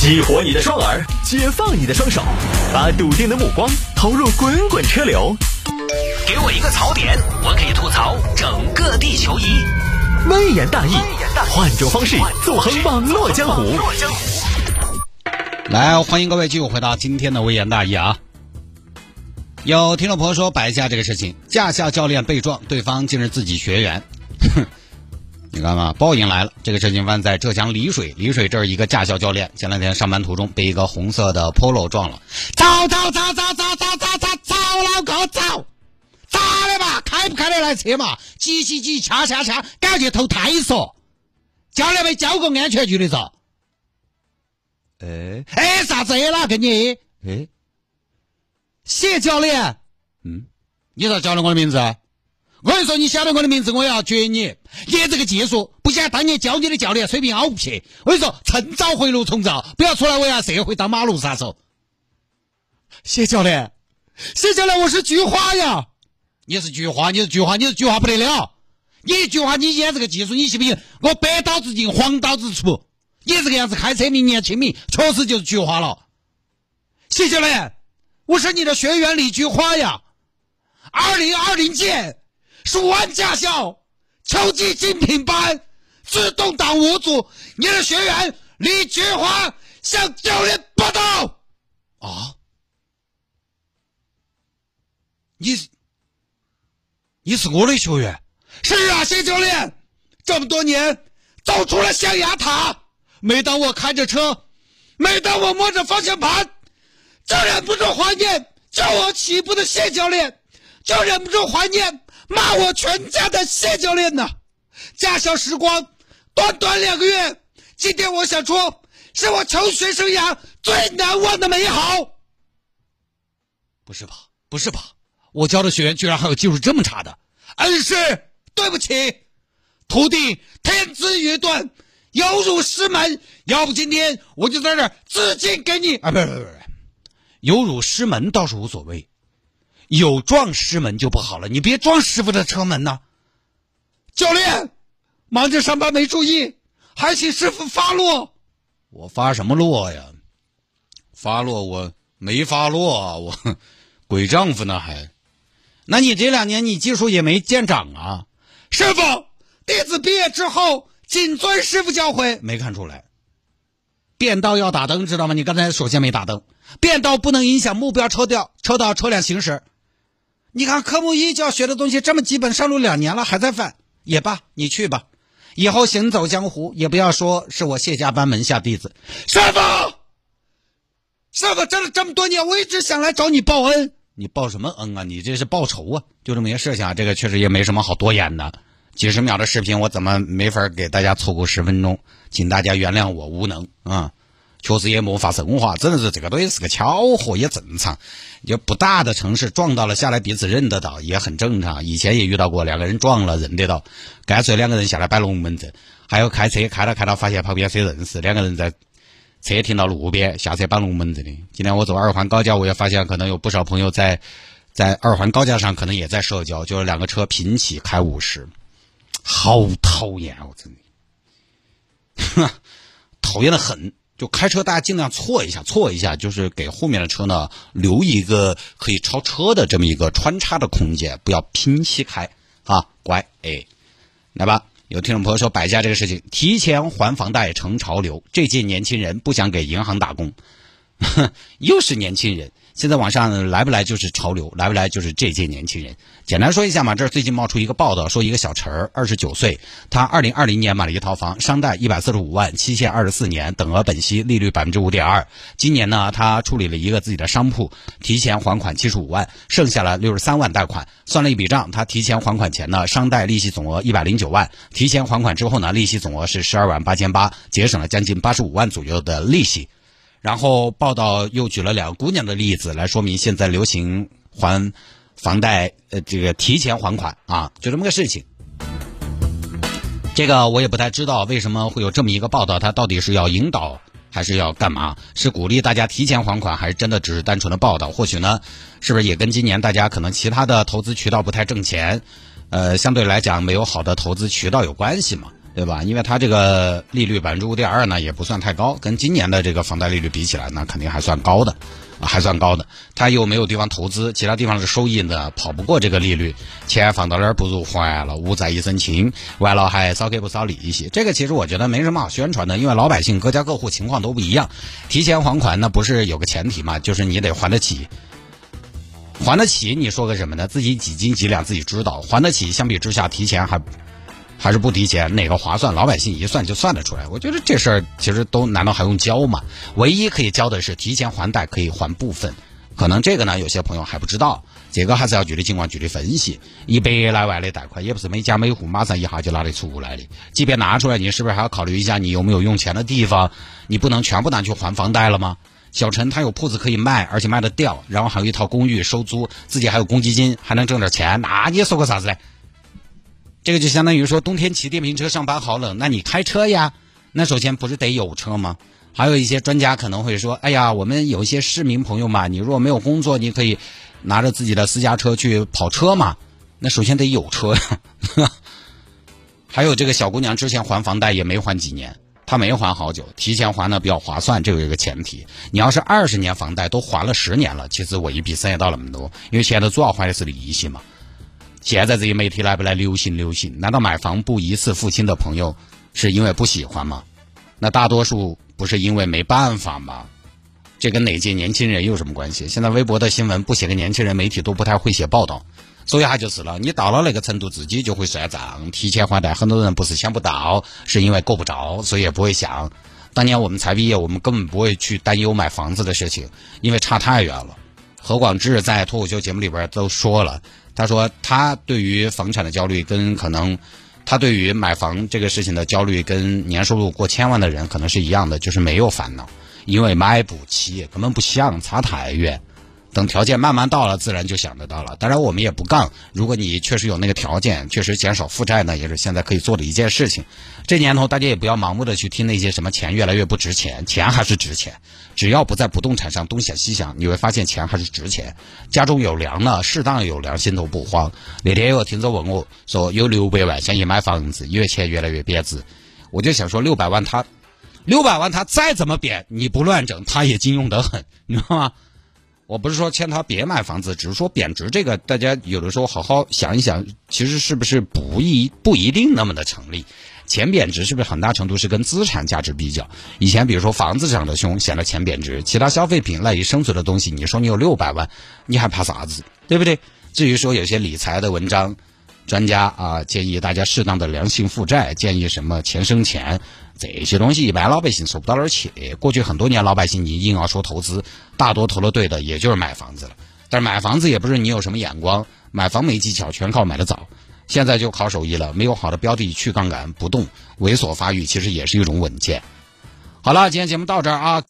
激活你的双耳，解放你的双手，把笃定的目光投入滚滚车流。给我一个槽点，我可以吐槽整个地球仪。微言大义，换种方式纵横网络江湖。来，欢迎各位继续回到今天的微言大义啊！有听众朋友说摆架这个事情，驾校教练被撞，对方竟是自己学员。哼，你看嘛，报应来了。这个事情发生在浙江丽水，丽水这儿一个驾校教练，前两天上班途中被一个红色的 Polo 撞了，走走走走走走走走走老哥走，咋的嘛？开不开得来车嘛？挤挤挤，掐掐掐，赶去投胎嗦！教练没交过安全距离嗦。哎哎，啥子哪个你哎，谢教练，嗯，你咋叫了我的名字？我跟你说，你晓得我的名字，我要绝你！你这个技术不像当年教你的教练水平好不撇。我跟你说，趁早回炉重造，不要出来危害社会当马路杀手。谢教练，谢教练，我是菊花呀！你是菊花，你是菊花，你是菊花不得了！你一句话，你演这个技术，你信不信？我白刀子进，黄刀子出。你这个样子开车明年清明，确实就是菊花了。谢教练，我是你的学员李菊花呀。二零二零届蜀安驾校秋季精品班自动挡五组，你的学员李菊花向教练报道。啊？你你是我的学员？是啊，谢教练，这么多年走出了象牙塔。每当我开着车，每当我摸着方向盘，就忍不住怀念教我起步的谢教练，就忍不住怀念骂我全家的谢教练呐。驾校时光短短两个月，今天我想说，是我求学生涯最难忘的美好。不是吧？不是吧？我教的学员居然还有技术这么差的？恩师，对不起，徒弟天资愚钝。有辱师门，要不今天我就在这儿自尽给你啊！不是不是不是，有辱师门倒是无所谓，有撞师门就不好了。你别撞师傅的车门呐！教练，忙着上班没注意，还请师傅发落。我发什么落呀？发落我没发落啊！我鬼丈夫呢还？那你这两年你技术也没见长啊？师傅，弟子毕业之后。谨遵师傅教诲，没看出来。变道要打灯，知道吗？你刚才首先没打灯。变道不能影响目标车掉车道车辆行驶。你看科目一就要学的东西这么基本，上路两年了还在犯，也罢，你去吧。以后行走江湖，也不要说是我谢家班门下弟子。师傅，师傅，这了这么多年，我一直想来找你报恩。你报什么恩啊？你这是报仇啊？就这么一个事情，这个确实也没什么好多言的。几十秒的视频，我怎么没法给大家凑够十分钟？请大家原谅我无能啊！确实也没法升华，真的是这个东西是个巧合，也正常。就不大的城市撞到了下来，彼此认得到也很正常。以前也遇到过两个人撞了认得到，干脆两个人下来摆龙门阵。还有开车开到开到发现旁边谁认识，两个人在车停到路边下车摆龙门阵的。今天我走二环高架，我也发现可能有不少朋友在在二环高架上可能也在社交，就是两个车平起开五十。好讨厌哦，真的，哼 讨厌的很。就开车，大家尽量错一下，错一下，就是给后面的车呢留一个可以超车的这么一个穿插的空间，不要拼起开啊！乖，哎，来吧。有听众朋友说，摆家这个事情，提前还房贷成潮流，这届年轻人不想给银行打工，哼 又是年轻人。现在网上来不来就是潮流，来不来就是这届年轻人。简单说一下嘛，这最近冒出一个报道，说一个小陈儿，二十九岁，他二零二零年买了一套房，商贷一百四十五万，期限二十四年，等额本息，利率百分之五点二。今年呢，他处理了一个自己的商铺，提前还款七十五万，剩下了六十三万贷款。算了一笔账，他提前还款前呢，商贷利息总额一百零九万，提前还款之后呢，利息总额是十二万八千八，节省了将近八十五万左右的利息。然后报道又举了两个姑娘的例子来说明现在流行还房贷，呃，这个提前还款啊，就这么个事情。这个我也不太知道为什么会有这么一个报道，它到底是要引导还是要干嘛？是鼓励大家提前还款，还是真的只是单纯的报道？或许呢，是不是也跟今年大家可能其他的投资渠道不太挣钱，呃，相对来讲没有好的投资渠道有关系嘛？对吧？因为它这个利率百分之五点二呢，也不算太高，跟今年的这个房贷利率比起来呢，肯定还算高的，还算高的。它又没有地方投资，其他地方的收益呢跑不过这个利率，钱放到那儿不如还了，无债一身轻，完了还少给不少利息。这个其实我觉得没什么好宣传的，因为老百姓各家各户情况都不一样，提前还款那不是有个前提嘛，就是你得还得起。还得起，你说个什么呢？自己几斤几两自己知道。还得起，相比之下，提前还还是不提前，哪个划算？老百姓一算就算得出来。我觉得这事儿其实都难道还用交吗？唯一可以交的是提前还贷可以还部分，可能这个呢有些朋友还不知道，这个还是要具体情况具体分析。一百来万的贷款也不是每家每户马上一下就拿得出来的，即便拿出来，你是不是还要考虑一下你有没有用钱的地方？你不能全部拿去还房贷了吗？小陈他有铺子可以卖，而且卖得掉，然后还有一套公寓收租，自己还有公积金，还能挣点钱，那你说个啥子嘞？这个就相当于说冬天骑电瓶车上班好冷，那你开车呀？那首先不是得有车吗？还有一些专家可能会说，哎呀，我们有一些市民朋友嘛，你如果没有工作，你可以拿着自己的私家车去跑车嘛。那首先得有车呀。还有这个小姑娘之前还房贷也没还几年。她没还好久，提前还呢比较划算，这有一个前提。你要是二十年房贷都还了十年了，其实我一笔省也到那么多，因为现在主要还的是利息嘛。现在这些媒体来不来流行流行？难道买房不一次付清的朋友是因为不喜欢吗？那大多数不是因为没办法吗？这跟哪届年轻人有什么关系？现在微博的新闻不写个年轻人，媒体都不太会写报道。所以他就是了，你到了那个程度，自己就会算账，提前还贷。很多人不是想不到，是因为够不着，所以也不会想。当年我们才毕业，我们根本不会去担忧买房子的事情，因为差太远了。何广智在脱口秀节目里边都说了，他说他对于房产的焦虑，跟可能他对于买房这个事情的焦虑，跟年收入过千万的人可能是一样的，就是没有烦恼，因为买不起，根本不想，差太远。等条件慢慢到了，自然就想得到了。当然，我们也不杠。如果你确实有那个条件，确实减少负债呢，也是现在可以做的一件事情。这年头，大家也不要盲目的去听那些什么钱越来越不值钱，钱还是值钱。只要不在不动产上东想西想，你会发现钱还是值钱。家中有粮呢，适当有粮，心头不慌。那天有听众问我说，有六百万想去买房子，因为钱越来越贬值。我就想说，六百万他，六百万他再怎么贬，你不乱整，他也金用得很，你知道吗？我不是说劝他别买房子，只是说贬值这个，大家有的时候好好想一想，其实是不是不一不一定那么的成立？钱贬值是不是很大程度是跟资产价值比较？以前比如说房子涨得凶，显得钱贬值；其他消费品赖以生存的东西，你说你有六百万，你还怕啥子？对不对？至于说有些理财的文章。专家啊，建议大家适当的良性负债，建议什么钱生钱，这些东西一般老百姓说不到哪儿去。过去很多年，老百姓你硬要说投资，大多投了对的，也就是买房子了。但是买房子也不是你有什么眼光，买房没技巧，全靠买的早。现在就靠手艺了，没有好的标的去杠杆不动，猥琐发育，其实也是一种稳健。好了，今天节目到这儿啊。